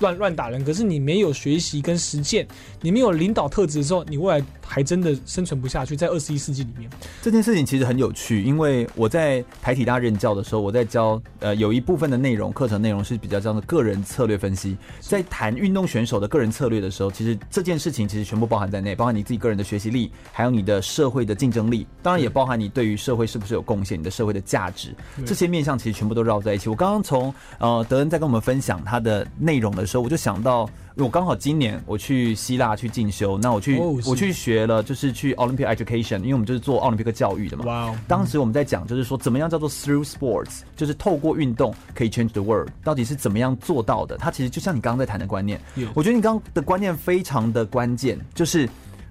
B: 乱乱打人，可是你没有学习跟实践，你没有领导特质的时候，你未来还真的生存不下去。在二十一世纪里面，
A: 这件事情其实很有趣，因为我在台体大任教的时候，我在教呃有一部分的内容，课程内容是比较这样的个人策略分析。在谈运动选手的个人策略的时候，其实这件事情其实全部包含在内，包含你自己个人的学习力，还有你的社会的竞争力，当然也包含你对于社会是不是有贡献，你的社会的价值，这些面向其实全部都绕在一起。我刚刚从呃德恩在跟我们分享他的内容的时候，我就想到，我刚好今年我去希腊去进修，那我去、oh, 我去学了，就是去 Olympic Education，因为我们就是做奥林匹克教育的嘛。哇！Wow. 当时我们在讲，就是说怎么样叫做 through sports，就是透过运动可以 change the world，到底是怎么样做到的？它其实就像你刚刚在谈的观念.我觉得你刚刚的观念非常的关键，就是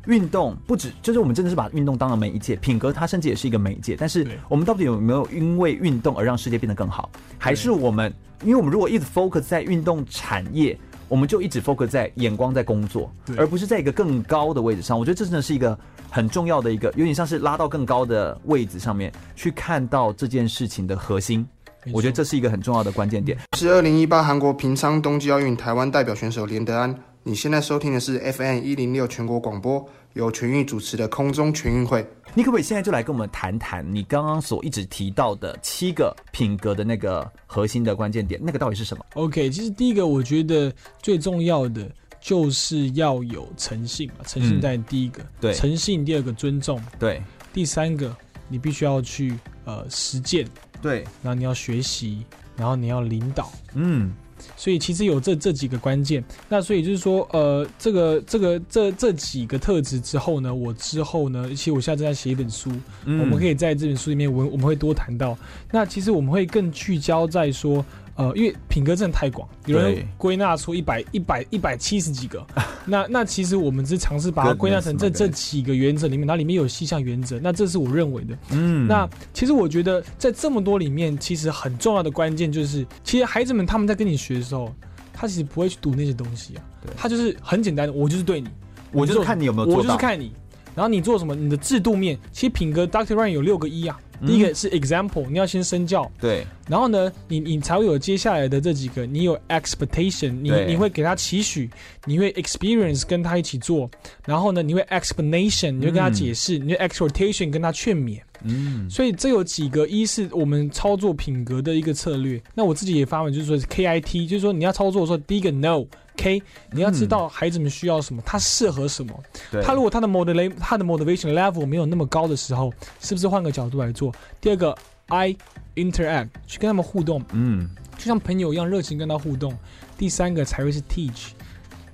A: 运动不止，就是我们真的是把运动当了媒介，品格它甚至也是一个媒介，但是我们到底有没有因为运动而让世界变得更好？还是我们？因为我们如果一直 focus 在运动产业，我们就一直 focus 在眼光在工作，而不是在一个更高的位置上。我觉得这真的是一个很重要的一个，有点像是拉到更高的位置上面去看到这件事情的核心。我觉得这是一个很重要的关键点。
E: 是二零一八韩国平昌冬季奥运台湾代表选手连德安。你现在收听的是 FM 一零六全国广播，由全运主持的空中全运会。
A: 你可不可以现在就来跟我们谈谈你刚刚所一直提到的七个品格的那个核心的关键点？那个到底是什么
B: ？OK，其实第一个我觉得最重要的就是要有诚信嘛，诚信在第一个，嗯、
A: 对，
B: 诚信第二个尊重，
A: 对，
B: 第三个你必须要去呃实践，
A: 对，
B: 然后你要学习，然后你要领导，
A: 嗯。
B: 所以其实有这这几个关键，那所以就是说，呃，这个这个这这几个特质之后呢，我之后呢，其实我现在正在写一本书，嗯、我们可以在这本书里面，我我们会多谈到。那其实我们会更聚焦在说。呃，因为品格真的太广，有人归纳出一百一百一百七十几个。那那其实我们只尝试把它归纳成这这几个原则里面，它里面有细项原则。那这是我认为的。嗯，那其实我觉得在这么多里面，其实很重要的关键就是，其实孩子们他们在跟你学的时候，他其实不会去读那些东西啊。对，他就是很简单的，我就是对你，
A: 我就是看你有没有做到，
B: 我就是看你，然后你做什么，你的制度面，其实品格 Doctor Ryan 有六个一啊。第一个是 example，你要先身教，
A: 对，
B: 然后呢，你你才会有接下来的这几个，你有 expectation，你你会给他期许，你会 experience 跟他一起做，然后呢，你会 explanation，你会跟他解释，嗯、你会 exhortation 跟他劝勉，嗯，所以这有几个一是我们操作品格的一个策略，那我自己也发文，就是说 KIT，就是说你要操作的时候，第一个 know。OK，你要知道孩子们需要什么，他适合什么。
A: 对，
B: 他如果他的 motivation 他的 motivation level 没有那么高的时候，是不是换个角度来做？第二个，I interact 去跟他们互动，嗯，就像朋友一样热情跟他互动。第三个才会是 teach，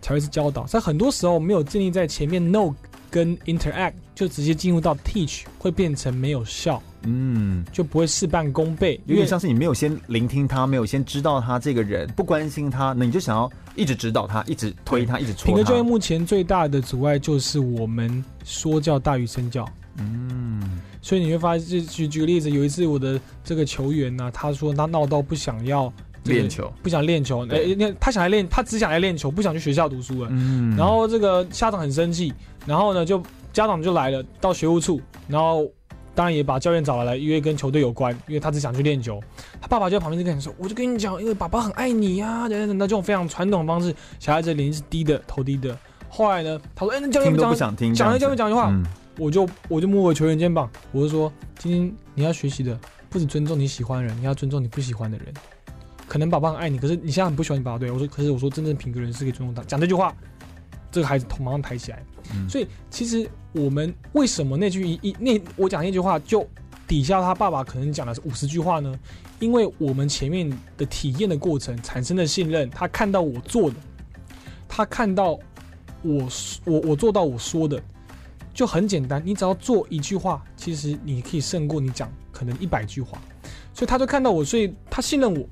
B: 才会是教导。在很多时候没有建立在前面 know 跟 interact，就直接进入到 teach，会变成没有效。嗯，就不会事半功倍，
A: 有点像是你没有先聆听他，没有先知道他这个人，不关心他，那你就想要一直指导他，一直推他，一直。
B: 品格教育目前最大的阻碍就是我们说教大于身教。嗯，所以你会发现，就举举个例子，有一次我的这个球员呢、啊，他说他闹到不想要
A: 练球，
B: 不想练球，他想来练，他只想来练球，不想去学校读书了。嗯，然后这个家长很生气，然后呢，就家长就来了，到学务处，然后。当然也把教练找来了，因为跟球队有关，因为他只想去练球。他爸爸就在旁边就跟你说：“我就跟你讲，因为爸爸很爱你呀、啊，等等等，这种非常传统的方式，小孩子脸是低的，头低的。后来呢，他说：‘哎、欸，那教练不讲，讲了教练讲句话，嗯、我就我就摸我球员肩膀，我就说：今天你要学习的不止尊重你喜欢的人，你要尊重你不喜欢的人。可能爸爸很爱你，可是你现在很不喜欢你爸爸，对我说。可是我说，真正品格人是可以尊重他。讲这句话，这个孩子头马上抬起来。所以其实。我们为什么那句一一那我讲那句话就底下他爸爸可能讲的是五十句话呢？因为我们前面的体验的过程产生的信任，他看到我做的，他看到我我我做到我说的，就很简单。你只要做一句话，其实你可以胜过你讲可能一百句话。所以他就看到我，所以他信任我。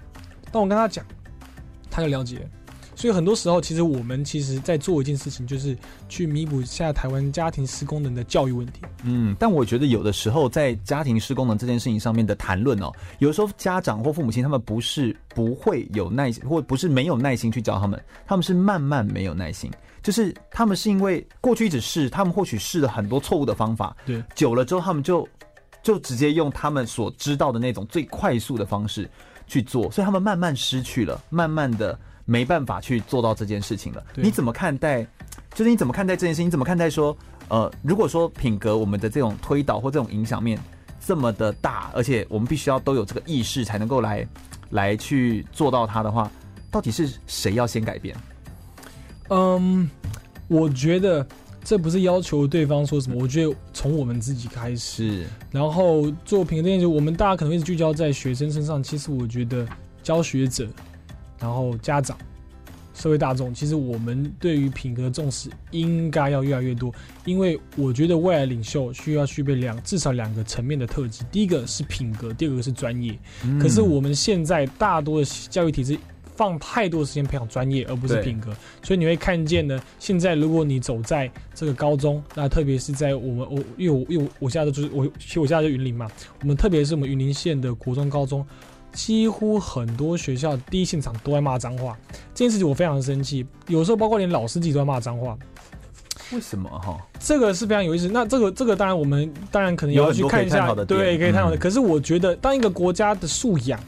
B: 当我跟他讲，他就了解。所以很多时候，其实我们其实在做一件事情，就是去弥补现在台湾家庭失功能的教育问题。
A: 嗯，但我觉得有的时候在家庭失功能这件事情上面的谈论哦，有的时候家长或父母亲他们不是不会有耐心，或不是没有耐心去教他们，他们是慢慢没有耐心，就是他们是因为过去一直试，他们或许试了很多错误的方法，
B: 对，
A: 久了之后他们就就直接用他们所知道的那种最快速的方式去做，所以他们慢慢失去了，慢慢的。没办法去做到这件事情了。你怎么看待？就是你怎么看待这件事情？你怎么看待说，呃，如果说品格我们的这种推导或这种影响面这么的大，而且我们必须要都有这个意识才能够来来去做到它的话，到底是谁要先改变？
B: 嗯，我觉得这不是要求对方说什么，我觉得从我们自己开始，然后做品格这件事，我们大家可能一直聚焦在学生身上，其实我觉得教学者。然后家长、社会大众，其实我们对于品格的重视应该要越来越多，因为我觉得未来领袖需要具备两至少两个层面的特质，第一个是品格，第二个是专业。嗯、可是我们现在大多的教育体制放太多时间培养专业，而不是品格，所以你会看见呢，现在如果你走在这个高中，那特别是在我们我因为我因为我现在就是我其实我现在在云林嘛，我们特别是我们云林县的国中高中。几乎很多学校第一现场都在骂脏话，这件事情我非常生气。有时候包括连老师自己都在骂脏话，
A: 为什么哈？
B: 这个是非常有意思。那这个这个当然我们当然可能也要去看一下，对，可以探讨的。可是我觉得，当一个国家的素养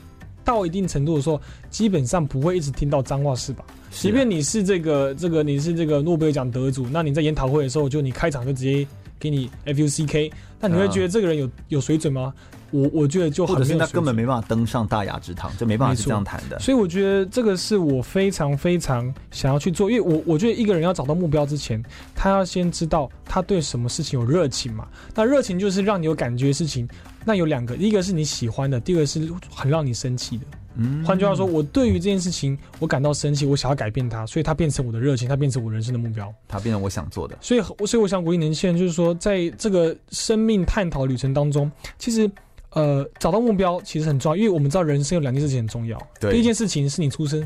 B: 到一定程度的时候，基本上不会一直听到脏话，是吧？即便你是这个这个你是这个诺贝尔奖得主，那你在研讨会的时候，就你开场就直接给你 F U C K，那你会觉得这个人有有水准吗？我我觉得就很
A: 或者是他根本没办法登上大雅之堂，这没办法是这样谈的。
B: 所以我觉得这个是我非常非常想要去做，因为我我觉得一个人要找到目标之前，他要先知道他对什么事情有热情嘛。那热情就是让你有感觉的事情。那有两个，一个是你喜欢的，第二个是很让你生气的。嗯，换句话说，我对于这件事情我感到生气，我想要改变它，所以它变成我的热情，它变成我人生的目标，
A: 它变成我想做的。
B: 所以，所以我想鼓励年轻人，就是说，在这个生命探讨旅程当中，其实。呃，找到目标其实很重要，因为我们知道人生有两件事情很重要。
A: 对，
B: 第一件事情是你出生，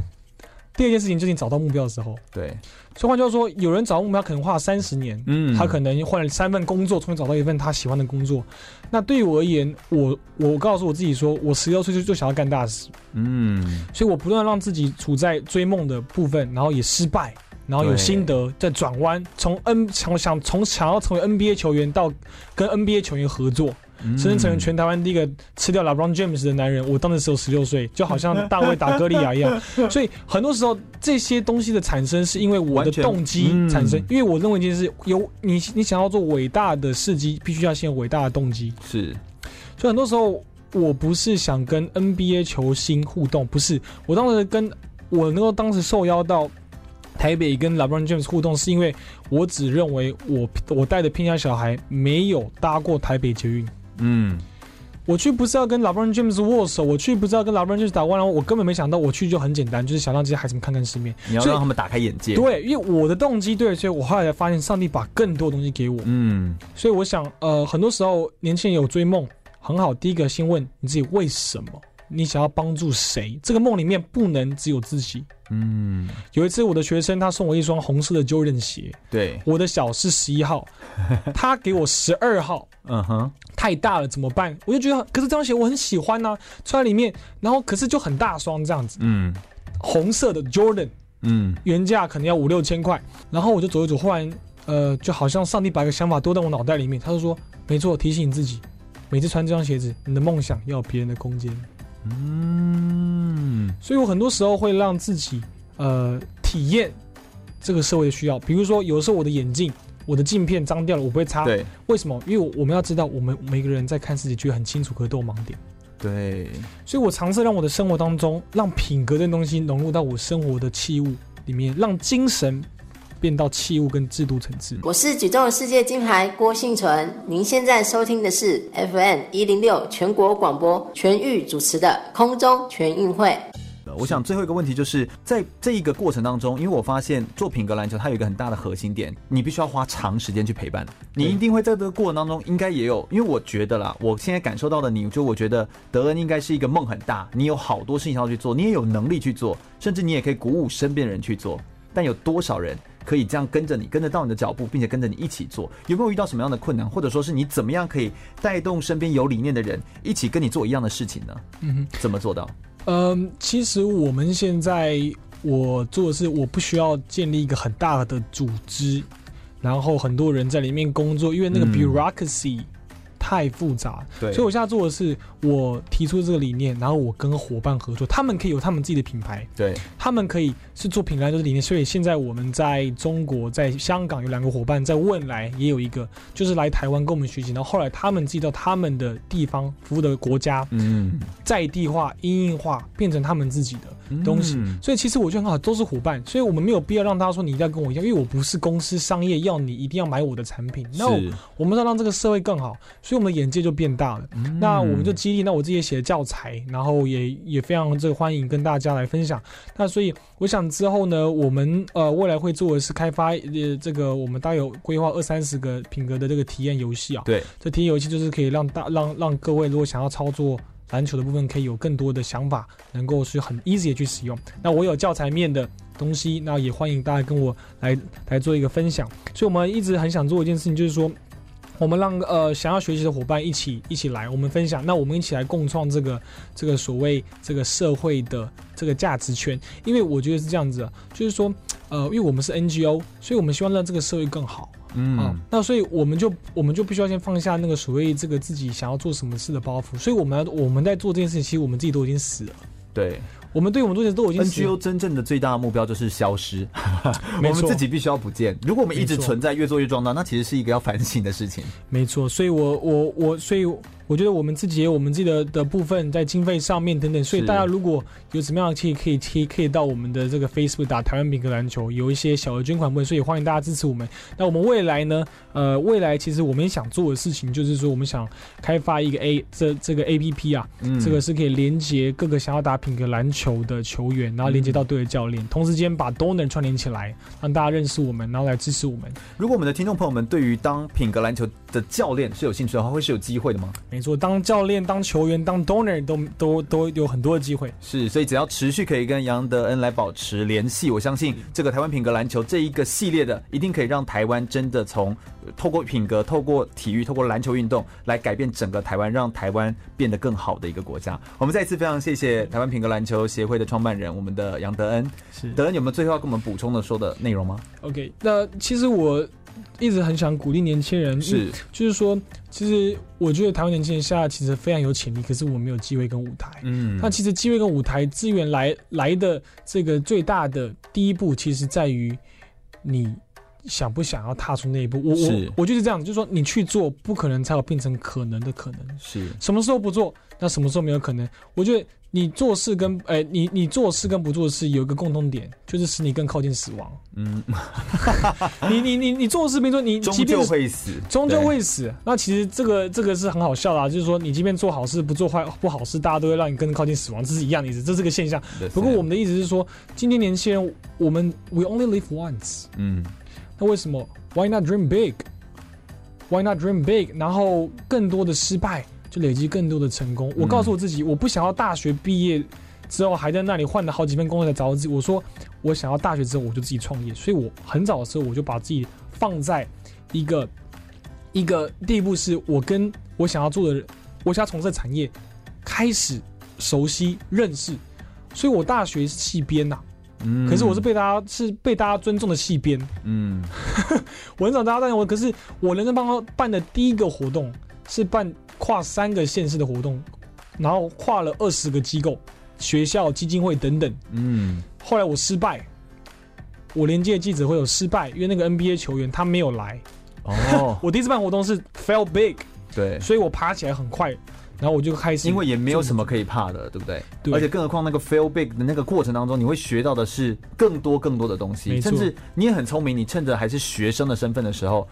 B: 第二件事情就是你找到目标的时候。
A: 对，
B: 所以换句话说，有人找到目标可能花了三十年，嗯，他可能换了三份工作，重新找到一份他喜欢的工作。那对于我而言，我我告诉我自己说，我十六岁就就想要干大事，嗯，所以我不断让自己处在追梦的部分，然后也失败，然后有心得，再转弯，从 N 想想从想要成为 NBA 球员到跟 NBA 球员合作。甚至成为全台湾第一个吃掉 LeBron James 的男人，我当时只有十六岁，就好像 大卫打歌利亚一样。所以很多时候这些东西的产生，是因为我的动机产生。因为我认为一件事，有你你想要做伟大的事迹，必须要先有伟大的动机。
A: 是，
B: 所以很多时候我不是想跟 NBA 球星互动，不是，我当时跟我能够当时受邀到台北跟 LeBron James 互动，是因为我只认为我我带的偏乡小孩没有搭过台北捷运。嗯，我去不是要跟 LeBron James 握手，我去不是要跟 LeBron James 打完了，我根本没想到我去就很简单，就是想让这些孩子们看看世面。
A: 你要让他们打开眼界。
B: 对，因为我的动机对，所以我后来才发现上帝把更多东西给我。嗯，所以我想，呃，很多时候年轻人有追梦很好，第一个先问你自己为什么。你想要帮助谁？这个梦里面不能只有自己。嗯，有一次我的学生他送我一双红色的 Jordan 鞋，
A: 对，
B: 我的小是十一号，他给我十二号，嗯哼，太大了怎么办？我就觉得，可是这双鞋我很喜欢呢、啊，穿在里面，然后可是就很大双这样子，嗯，红色的 Jordan，嗯，原价可能要五六千块，然后我就走一走，忽然，呃，就好像上帝把一个想法丢在我脑袋里面，他就说，没错，提醒你自己，每次穿这双鞋子，你的梦想要有别人的空间。嗯，所以我很多时候会让自己呃体验这个社会的需要，比如说有时候我的眼镜，我的镜片脏掉了，我不会擦。
A: 对，
B: 为什么？因为我我们要知道，我们每个人在看世界觉得很清楚，可都有盲点。
A: 对，
B: 所以我尝试让我的生活当中，让品格这东西融入到我生活的器物里面，让精神。变到器物跟制度层次。
F: 我是举重世界金牌郭幸存，您现在收听的是 FM 一零六全国广播全域主持的空中全运会。
A: 我想最后一个问题就是在这一个过程当中，因为我发现做品格篮球，它有一个很大的核心点，你必须要花长时间去陪伴。你一定会在这个过程当中，应该也有，因为我觉得啦，我现在感受到的你，就我觉得德恩应该是一个梦很大，你有好多事情要去做，你也有能力去做，甚至你也可以鼓舞身边人去做，但有多少人？可以这样跟着你，跟得到你的脚步，并且跟着你一起做。有没有遇到什么样的困难，或者说是你怎么样可以带动身边有理念的人一起跟你做一样的事情呢？嗯哼，怎么做到？
B: 嗯，其实我们现在我做的是，我不需要建立一个很大的组织，然后很多人在里面工作，因为那个 bureaucracy。嗯太复杂，对，所以我现在做的是，我提出这个理念，然后我跟伙伴合作，他们可以有他们自己的品牌，
A: 对，他
B: 们可以是做品牌就是理念。所以现在我们在中国、在香港有两个伙伴，在未来也有一个，就是来台湾跟我们学习，然后后来他们自己到他们的地方服务的国家，嗯，在地化、应用化，变成他们自己的。东西，所以其实我觉得很好，都是伙伴，所以我们没有必要让大家说你一定要跟我一样，因为我不是公司商业要你一定要买我的产品。那我们要让这个社会更好，所以我们的眼界就变大了。嗯、那我们就那我自己也写了教材，然后也也非常这个欢迎跟大家来分享。那所以我想之后呢，我们呃未来会做的是开发呃这个我们大概有规划二三十个品格的这个体验游戏啊。
A: 对，
B: 这体验游戏就是可以让大让让各位如果想要操作。篮球的部分可以有更多的想法，能够是很 easy 的去使用。那我有教材面的东西，那也欢迎大家跟我来来做一个分享。所以我们一直很想做一件事情，就是说，我们让呃想要学习的伙伴一起一起来，我们分享。那我们一起来共创这个这个所谓这个社会的这个价值圈。因为我觉得是这样子，就是说，呃，因为我们是 NGO，所以我们希望让这个社会更好。嗯、啊，那所以我们就我们就必须要先放下那个所谓这个自己想要做什么事的包袱，所以我们要我们在做这件事情，其实我们自己都已经死了。
A: 对。
B: 我们对我们目前都已经
A: NGO 真正的最大的目标就是消失，我们自己必须要不见。如果我们一直存在，越做越壮大，那其实是一个要反省的事情。
B: 没错，所以我我我，所以我觉得我们自己也有我们自己的的部分在经费上面等等。所以大家如果有什么样的可以可以可以可以到我们的这个 Facebook 打台湾品格篮球，有一些小额捐款部分，所以欢迎大家支持我们。那我们未来呢？呃，未来其实我们也想做的事情就是说，我们想开发一个 A 这这个 APP 啊，嗯、这个是可以连接各个想要打品格篮球的球员。然后连接到队的教练，同时间把 donor 串联起来，让大家认识我们，然后来支持我们。
A: 如果我们的听众朋友们对于当品格篮球的教练是有兴趣的话，会是有机会的吗？
B: 没错，当教练、当球员、当 donor 都都都有很多的机会。
A: 是，所以只要持续可以跟杨德恩来保持联系，我相信这个台湾品格篮球这一个系列的，一定可以让台湾真的从透过品格、透过体育、透过篮球运动来改变整个台湾，让台湾变得更好的一个国家。我们再一次非常谢谢台湾品格篮球协会的创办人。我们的杨德恩，是德恩，有没有最后要跟我们补充的说的内容吗
B: ？OK，那其实我一直很想鼓励年轻人，是就是说，其实我觉得台湾年轻人现在其实非常有潜力，可是我没有机会跟舞台。嗯，那其实机会跟舞台资源来来的这个最大的第一步，其实在于你想不想要踏出那一步。我我我就是这样，就是说你去做，不可能才有变成可能的可能。是什么时候不做，那什么时候没有可能？我觉得。你做事跟哎、欸，你你做事跟不做事有一个共同点，就是使你更靠近死亡。嗯，你你你你做事，比如说你
A: 终究会死，
B: 终究会死。那其实这个这个是很好笑的，啊，就是说你即便做好事不做坏不好事，大家都会让你更靠近死亡，这是一样的意思，这是个现象。不过我们的意思是说，今天年轻人，我们 we only live once。嗯，那为什么？Why not dream big？Why not dream big？然后更多的失败。就累积更多的成功。我告诉我自己，我不想要大学毕业之后还在那里换了好几份工作来找我自己。我说，我想要大学之后我就自己创业。所以我很早的时候我就把自己放在一个一个第一步，是我跟我想要做的人，我想要从事的产业开始熟悉认识。所以我大学是系编呐，嗯，可是我是被大家是被大家尊重的戏编，嗯，我很少大家认我，可是我人生帮他办的第一个活动是办。跨三个县市的活动，然后跨了二十个机构、学校、基金会等等。嗯，后来我失败，我连接记者会有失败，因为那个 NBA 球员他没有来。哦，我第一次办活动是 fail big，
A: 对，
B: 所以我爬起来很快，然后我就开始。
A: 因为也没有什么可以怕的，对不对？对。而且更何况那个 fail big 的那个过程当中，你会学到的是更多更多的东西，甚至你也很聪明，你趁着还是学生的身份的时候。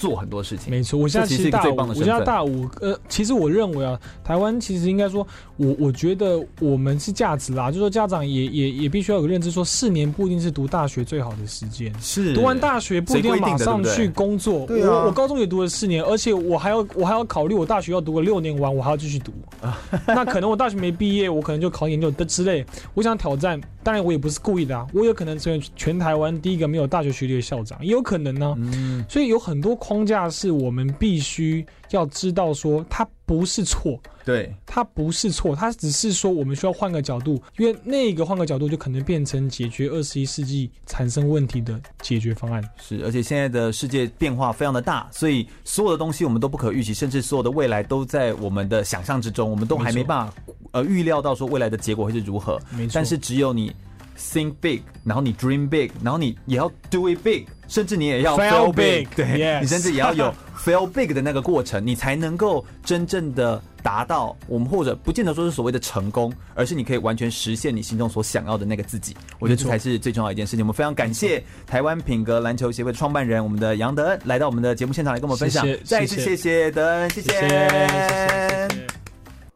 A: 做很多事情，
B: 没错。我现在其实大五，我现在大五。呃，其实我认为啊，台湾其实应该说，我我觉得我们是价值啦，就是说家长也也也必须要有个认知，说四年不一定是读大学最好的时间。是，读完大学不一定要马上去工作。对，对，对，我我高中也读了四年，而且我还要我还要考虑，我大学要读个六年完，我还要继续读。那可能我大学没毕业，我可能就考研究的之类。我想挑战，当然我也不是故意的啊，我有可能成为全台湾第一个没有大学学历的校长，也有可能呢、啊。嗯，所以有很多。框架是我们必须要知道，说它不是错，
A: 对，
B: 它不是错，它只是说我们需要换个角度，因为那个换个角度就可能变成解决二十一世纪产生问题的解决方案。
A: 是，而且现在的世界变化非常的大，所以所有的东西我们都不可预期，甚至所有的未来都在我们的想象之中，我们都还没办法呃预料到说未来的结果会是如何。没错，但是只有你 think big，然后你 dream big，然后你也要 do it big。甚至你也要 fail big，对.你甚至也要有 fail big 的那个过程，你才能够真正的达到我们或者不见得说是所谓的成功，而是你可以完全实现你心中所想要的那个自己。我觉得这才是最重要一件事情。我们非常感谢台湾品格篮球协会的创办人我们的杨德恩来到我们的节目现场来跟我们分享，再一次谢谢德恩，谢谢